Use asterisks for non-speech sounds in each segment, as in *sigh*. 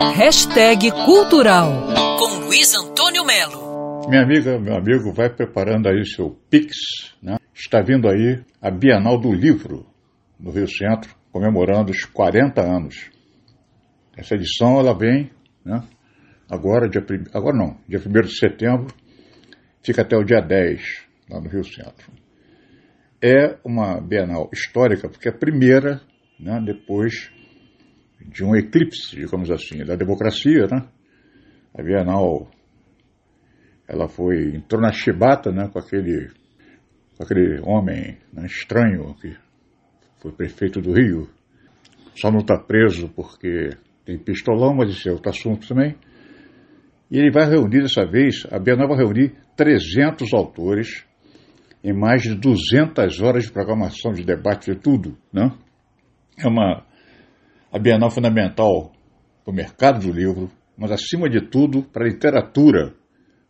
Hashtag Cultural com Luiz Antônio Melo. Minha amiga, meu amigo, vai preparando aí seu Pix, né? Está vindo aí a Bienal do Livro no Rio Centro, comemorando os 40 anos. Essa edição ela vem, né? Agora, dia, agora não, dia 1 de setembro, fica até o dia 10, lá no Rio Centro. É uma Bienal histórica, porque é a primeira, né, depois de um eclipse, digamos assim, da democracia, né? A Bienal, ela foi, entrou na chibata, né, com aquele, com aquele homem né, estranho que foi prefeito do Rio, só não está preso porque tem pistolão, mas isso é outro assunto também. E ele vai reunir dessa vez, a Bienal vai reunir 300 autores em mais de 200 horas de programação, de debate, de tudo, né? É uma a Bienal fundamental para o mercado do livro, mas acima de tudo para a literatura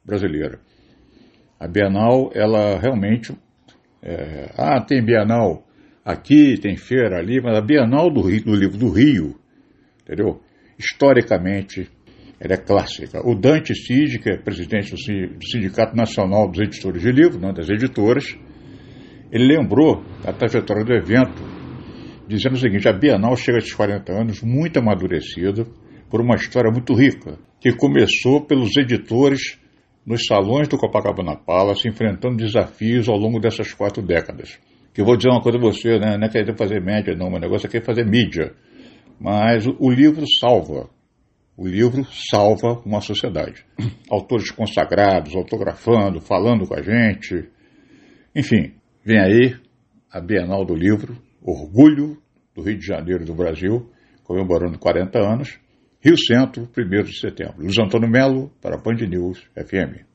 brasileira. A Bienal, ela realmente. É, ah, tem Bienal aqui, tem feira ali, mas a Bienal do, Rio, do livro do Rio, entendeu? Historicamente, ela é clássica. O Dante Cid, que é presidente do Sindicato Nacional dos Editores de Livro, né, das editoras, ele lembrou a trajetória do evento dizendo o seguinte: a Bienal chega a esses 40 anos muito amadurecida por uma história muito rica, que começou pelos editores nos salões do Copacabana Palace, enfrentando desafios ao longo dessas quatro décadas. Que eu vou dizer uma coisa a você, né? não é querer fazer média, não, o negócio é fazer mídia. Mas o livro salva. O livro salva uma sociedade. *clears throat* Autores consagrados, autografando, falando com a gente. Enfim, vem aí a Bienal do Livro, orgulho do Rio de Janeiro do Brasil, comemorando 40 anos. Rio Centro, 1 de setembro. Luiz Antônio Melo, para a Band News FM.